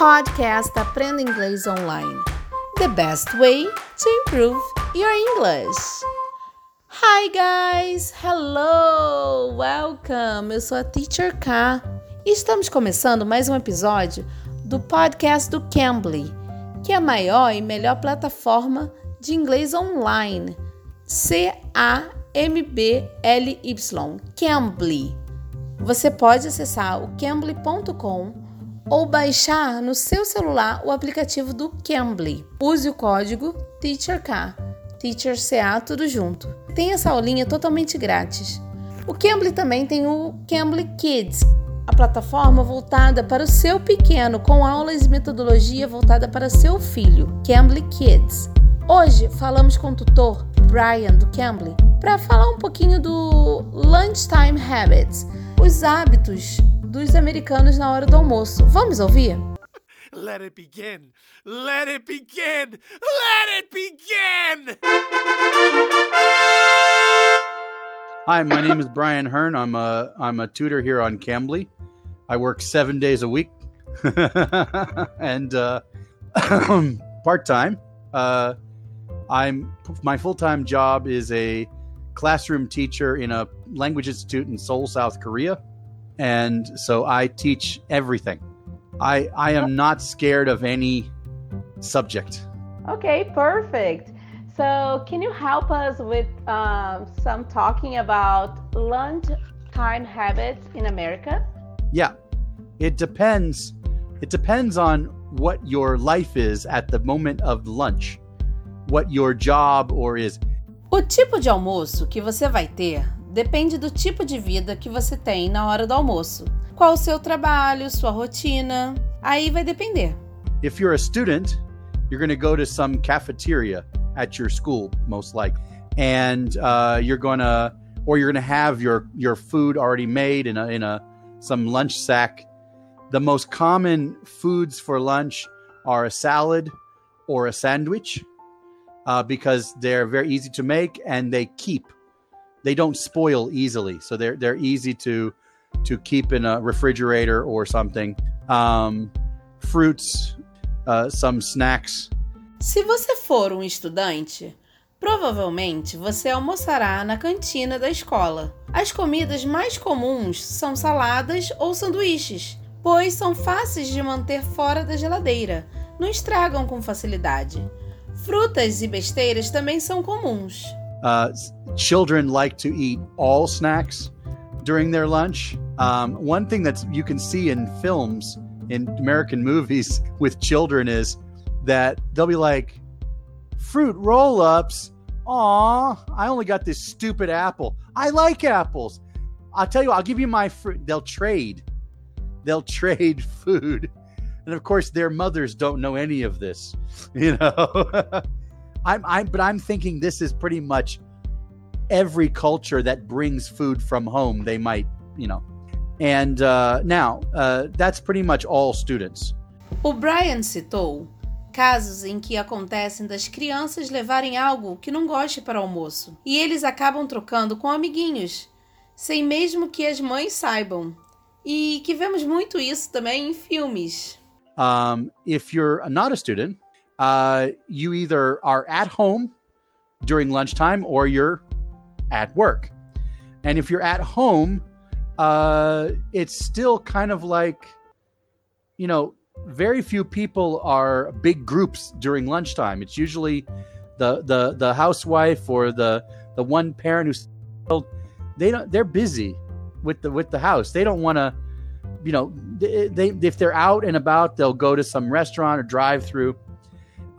podcast Aprenda Inglês Online. The best way to improve your English. Hi guys, hello, welcome. Eu sou a Teacher K e estamos começando mais um episódio do podcast do Cambly, que é a maior e melhor plataforma de inglês online. C-A-M-B-L-Y, Cambly. Você pode acessar o cambly.com ou baixar no seu celular o aplicativo do Cambly. Use o código TEACHERK, TEACHERCA tudo junto. Tem essa aulinha totalmente grátis. O Cambly também tem o Cambly Kids, a plataforma voltada para o seu pequeno, com aulas e metodologia voltada para seu filho, Cambly Kids. Hoje falamos com o tutor Brian do Cambly para falar um pouquinho do Lunchtime Habits, os hábitos dos americanos na hora do almoço. Vamos ouvir? Let it begin! Let it begin! Let it begin! Hi, my name is Brian Hearn. I'm a I'm a tutor here on Cambly. I work seven days a week, and uh, part time. Uh, I'm my full time job is a classroom teacher in a language institute in Seoul, South Korea. And so I teach everything. I, I am not scared of any subject. Okay, perfect. So, can you help us with um, some talking about lunchtime habits in America? Yeah, it depends. It depends on what your life is at the moment of lunch, what your job or is. O tipo de almoço que você vai ter depende do tipo de vida que você tem na hora do almoço. Qual o seu trabalho, sua rotina? Aí vai depender. If you're a student, you're going to go to some cafeteria at your school, most likely, and uh, you're going to, or you're going to have your your food already made in a in a some lunch sack. The most common foods for lunch are a salad or a sandwich uh, because they're very easy to make and they keep. They don't spoil easily, so they're they're easy to to keep in a refrigerator or something. Um, fruits, uh, some snacks. Se você for um estudante, provavelmente você almoçará na cantina da escola. As comidas mais comuns são saladas ou sanduíches, pois são fáceis de manter fora da geladeira, não estragam com facilidade. Frutas e besteiras também são comuns. Uh, children like to eat all snacks during their lunch. Um, one thing that you can see in films, in American movies with children, is that they'll be like, fruit roll ups. Aw, I only got this stupid apple. I like apples. I'll tell you, I'll give you my fruit. They'll trade. They'll trade food. And of course, their mothers don't know any of this, you know. I'm, I'm, but I'm thinking this is pretty much every culture that brings food from home. They might, you know, and uh, now uh, that's pretty much all students. O Brian citou casos em que acontecem das crianças levarem algo que não goste para o almoço e eles acabam trocando com amiguinhos, sem mesmo que as mães saibam. E que vemos muito isso também em filmes. Um, if you're not a student, uh, you either are at home during lunchtime or you're at work. And if you're at home, uh, it's still kind of like, you know, very few people are big groups during lunchtime. It's usually the the the housewife or the the one parent who's they don't they're busy with the with the house. They don't want to, you know, they, they if they're out and about, they'll go to some restaurant or drive through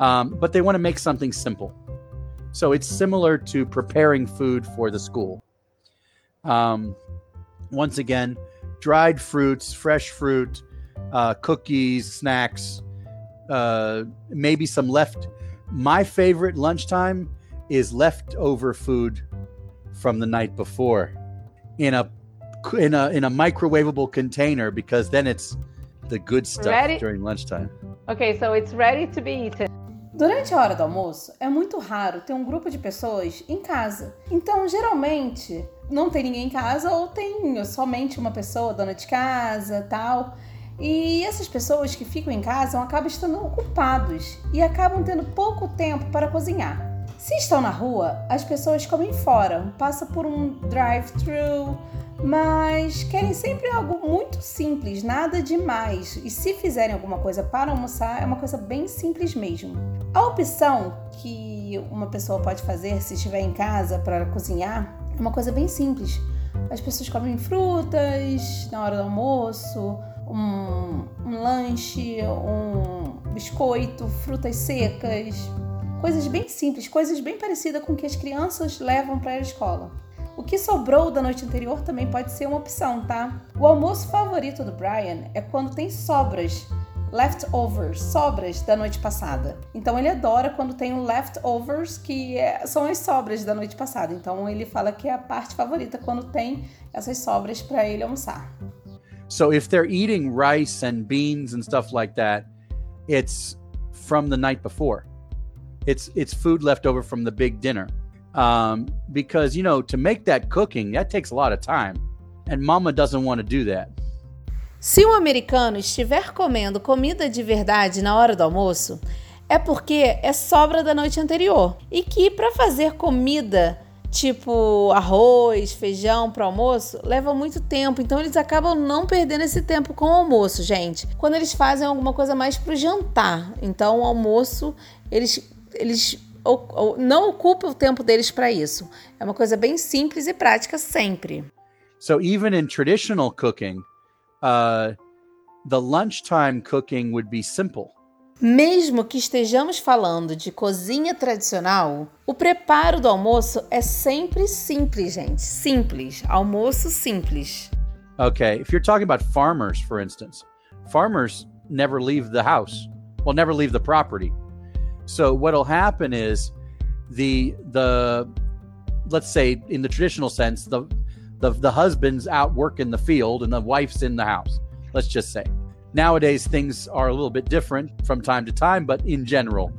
um, but they want to make something simple. So it's similar to preparing food for the school. Um, once again, dried fruits, fresh fruit, uh, cookies, snacks, uh, maybe some left. My favorite lunchtime is leftover food from the night before in a in a in a microwavable container because then it's the good stuff ready? during lunchtime. Okay, so it's ready to be eaten. Durante a hora do almoço, é muito raro ter um grupo de pessoas em casa. Então, geralmente, não tem ninguém em casa ou tem somente uma pessoa, dona de casa, tal. E essas pessoas que ficam em casa acabam estando ocupados e acabam tendo pouco tempo para cozinhar. Se estão na rua, as pessoas comem fora, passa por um drive-thru, mas querem sempre algo muito simples, nada demais. E se fizerem alguma coisa para almoçar, é uma coisa bem simples mesmo. A opção que uma pessoa pode fazer se estiver em casa para cozinhar é uma coisa bem simples. As pessoas comem frutas na hora do almoço, um, um lanche, um biscoito, frutas secas, coisas bem simples, coisas bem parecidas com o que as crianças levam para a escola. O que sobrou da noite anterior também pode ser uma opção, tá? O almoço favorito do Brian é quando tem sobras, leftovers, sobras da noite passada. Então ele adora quando tem o leftovers, que é, são as sobras da noite passada. Então ele fala que é a parte favorita quando tem essas sobras para ele almoçar. So if they're eating rice and beans and stuff like that, it's from the night before. It's it's food left over from the big dinner. Um, because you know to make that cooking that takes a lot of time, and Mama doesn't want to do that. Se um americano estiver comendo comida de verdade na hora do almoço, é porque é sobra da noite anterior e que para fazer comida tipo arroz, feijão para almoço, leva muito tempo. Então eles acabam não perdendo esse tempo com o almoço, gente. Quando eles fazem alguma coisa mais para o jantar. Então o almoço, eles eles não ocupam o tempo deles para isso. É uma coisa bem simples e prática sempre. So even in traditional cooking, uh, the lunchtime cooking would be simple. Mesmo que estejamos falando de cozinha tradicional, o preparo do almoço é sempre simples, gente. Simples. Almoço simples. Okay, if you're talking about farmers, for instance, farmers never leave the house. Well, never leave the property. So what'll happen is the the let's say in the traditional sense, the the, the husband's out working the field and the wife's in the house. Let's just say. Nowadays, things are a little bit different from time to time, but in general,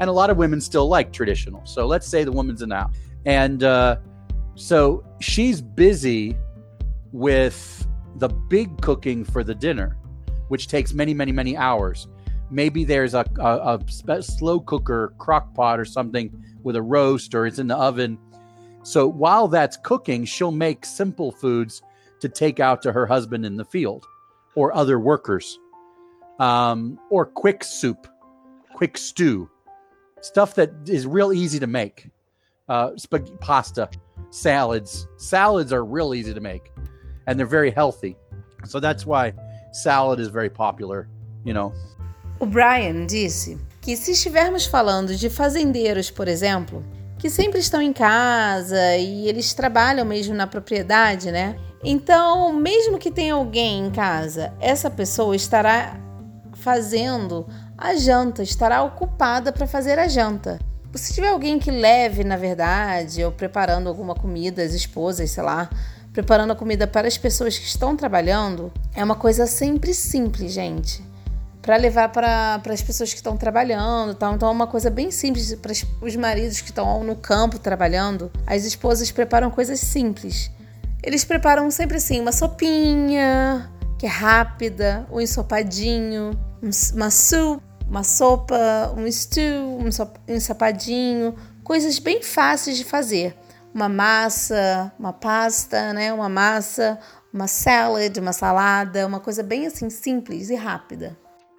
and a lot of women still like traditional. So let's say the woman's in the house, and uh, so she's busy with the big cooking for the dinner, which takes many, many, many hours. Maybe there's a, a, a slow cooker, crock pot, or something with a roast, or it's in the oven. So while that's cooking, she'll make simple foods to take out to her husband in the field or other workers, um, or quick soup, quick stew, stuff that is real easy to make. Uh, pasta, salads. Salads are real easy to make, and they're very healthy. So that's why salad is very popular. You know. O Brian disse que se estivermos falando de fazendeiros, por exemplo, que sempre estão em casa e eles trabalham mesmo na propriedade, né? Então, mesmo que tenha alguém em casa, essa pessoa estará fazendo a janta, estará ocupada para fazer a janta. Se tiver alguém que leve, na verdade, ou preparando alguma comida, as esposas, sei lá, preparando a comida para as pessoas que estão trabalhando, é uma coisa sempre simples, gente. Para levar para as pessoas que estão trabalhando, tal. então é uma coisa bem simples para os maridos que estão no campo trabalhando. As esposas preparam coisas simples eles preparam sempre assim uma sopinha, que é rápida, um ensopadinho, uma soup, uma sopa, um stew, um ensopadinho, coisas bem fáceis de fazer. Uma massa, uma pasta, né? Uma massa, uma salad, uma salada, uma coisa bem assim simples e rápida.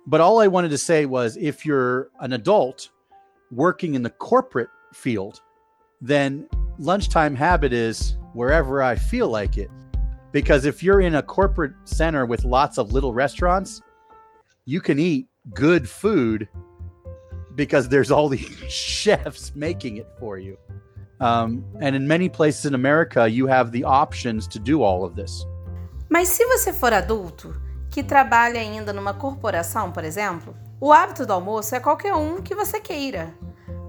But all I wanted to say was if you're an adult working in the corporate field, then lunchtime habit is wherever I feel like it. Because if you're in a corporate center with lots of little restaurants, you can eat good food because there's all these chefs making it for you. Um, and in many places in America, you have the options to do all of this. Mas se você for adulto, que trabalha ainda numa corporação, por exemplo, o hábito do almoço é qualquer um que você queira.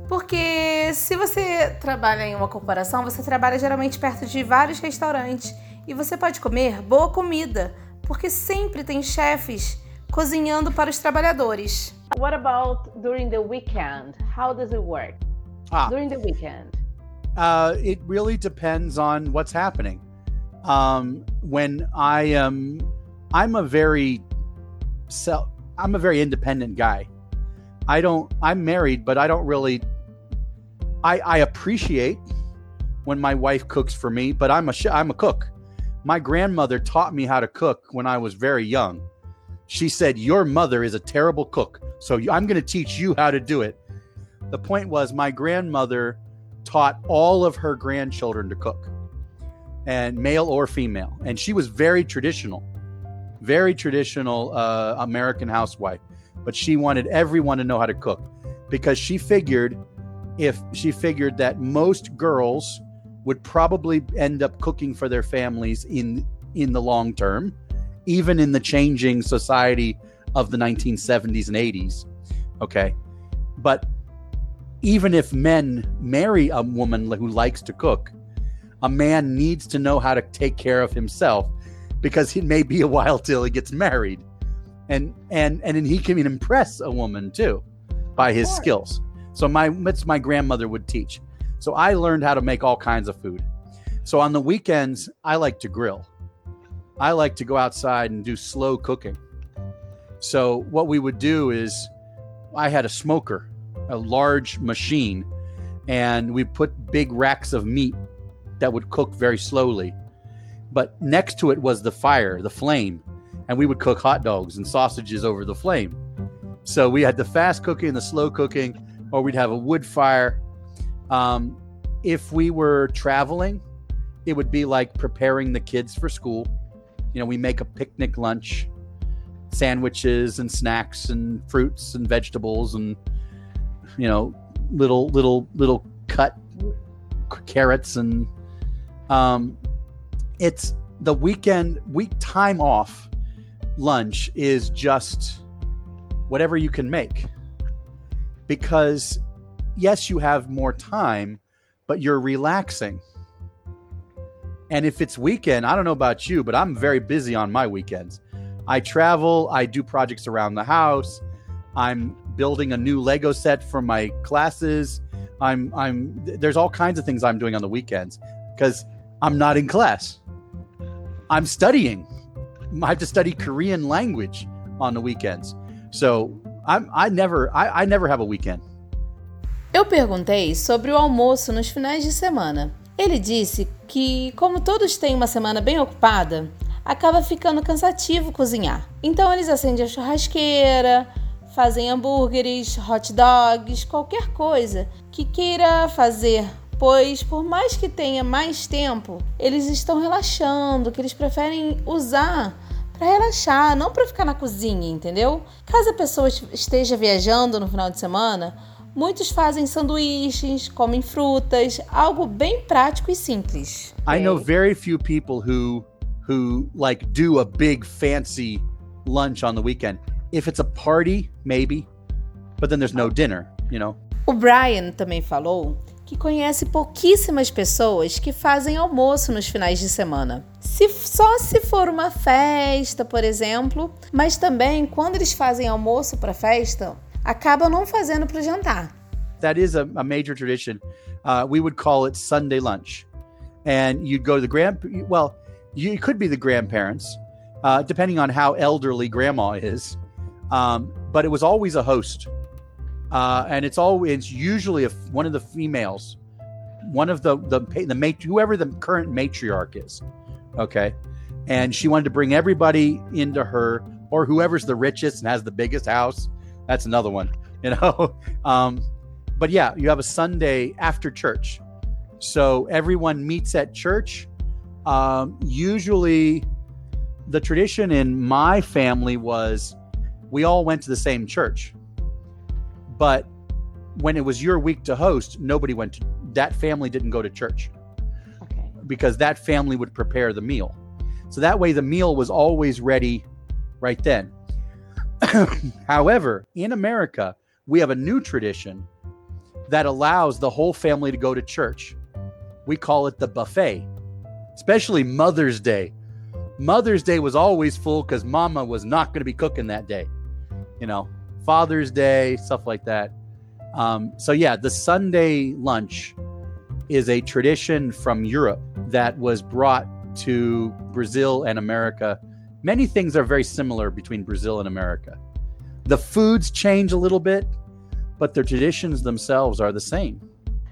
Porque se você trabalha em uma corporação, você trabalha geralmente perto de vários restaurantes e você pode comer boa comida, porque sempre tem chefes cozinhando para os trabalhadores. What about during the weekend? How does it work? Ah. During the weekend. Uh, it really depends on what's happening. Um, when I am, I'm a very sell. I'm a very independent guy. I don't. I'm married, but I don't really. I I appreciate when my wife cooks for me, but I'm a I'm a cook. My grandmother taught me how to cook when I was very young. She said, "Your mother is a terrible cook, so I'm going to teach you how to do it." The point was, my grandmother taught all of her grandchildren to cook, and male or female, and she was very traditional, very traditional uh, American housewife. But she wanted everyone to know how to cook because she figured if she figured that most girls would probably end up cooking for their families in in the long term, even in the changing society of the 1970s and 80s. Okay. But even if men marry a woman who likes to cook, a man needs to know how to take care of himself because it may be a while till he gets married. And and and then he can impress a woman too by his skills. So my that's my grandmother would teach. So I learned how to make all kinds of food. So on the weekends, I like to grill. I like to go outside and do slow cooking. So what we would do is I had a smoker, a large machine, and we put big racks of meat that would cook very slowly. But next to it was the fire, the flame, and we would cook hot dogs and sausages over the flame. So we had the fast cooking the slow cooking, or we'd have a wood fire um, if we were traveling, it would be like preparing the kids for school. You know, we make a picnic lunch, sandwiches and snacks and fruits and vegetables and you know little little little cut carrots and um, it's the weekend week time off lunch is just whatever you can make because yes, you have more time, but you're relaxing. And if it's weekend, I don't know about you, but I'm very busy on my weekends. I travel, I do projects around the house. I'm building a new Lego set for my classes. I'm I'm there's all kinds of things I'm doing on the weekends because I'm not in class. I'm studying. I have to study Korean language on the weekends. So I'm I never I, I never have a weekend. Eu perguntei sobre o almoço nos finais de semana. Ele disse que, como todos têm uma semana bem ocupada, acaba ficando cansativo cozinhar. Então eles acendem a churrasqueira, fazem hambúrgueres, hot dogs, qualquer coisa que queira fazer, pois por mais que tenha mais tempo, eles estão relaxando, que eles preferem usar para relaxar, não para ficar na cozinha, entendeu? Caso a pessoa esteja viajando no final de semana, Muitos fazem sanduíches, comem frutas, algo bem prático e simples. I know very few people who who like do a big fancy lunch on the weekend. If it's a party, maybe, but then there's no dinner, you know. O Brian também falou que conhece pouquíssimas pessoas que fazem almoço nos finais de semana. Se só se for uma festa, por exemplo, mas também quando eles fazem almoço para festa, acabam não fazendo para o jantar. That is a, a major tradition. Uh, we would call it Sunday lunch, and you'd go to the grand. Well, you could be the grandparents, uh, depending on how elderly grandma is. Um, but it was always a host, uh, and it's always usually a, one of the females, one of the the the whoever the current matriarch is. Okay, and she wanted to bring everybody into her or whoever's the richest and has the biggest house that's another one, you know. um, but yeah, you have a Sunday after church, so everyone meets at church. Um, usually, the tradition in my family was we all went to the same church, but when it was your week to host, nobody went to that family didn't go to church okay. because that family would prepare the meal. So that way the meal was always ready right then. However, in America, we have a new tradition that allows the whole family to go to church. We call it the buffet, especially Mother's Day. Mother's Day was always full because mama was not going to be cooking that day. You know, Father's Day, stuff like that. Um, so, yeah, the Sunday lunch is a tradition from Europe that was brought to Brazil and America many things are very similar between Brazil and America. The foods change a little bit, but their traditions themselves are the same.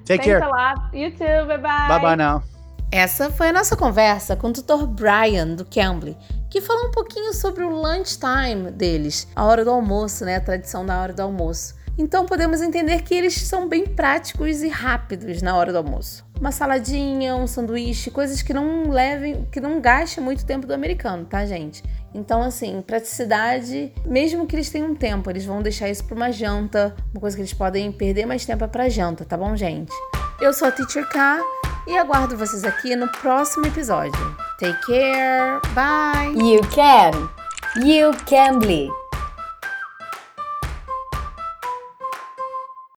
Take Thanks care. Thanks a lot. You too. Bye bye. Bye bye now. Essa foi a nossa conversa com o tutor Brian do Cambly, que falou um pouquinho sobre o lunchtime deles, a hora do almoço, né? A tradição da hora do almoço. Então podemos entender que eles são bem práticos e rápidos na hora do almoço. Uma saladinha, um sanduíche, coisas que não levem, que não gastem muito tempo do americano, tá, gente? Então, assim, praticidade, mesmo que eles tenham tempo, eles vão deixar isso para uma janta, uma coisa que eles podem perder mais tempo é para janta, tá bom, gente? Eu sou a Teacher K e aguardo vocês aqui no próximo episódio. Take care, bye! You can! You can be!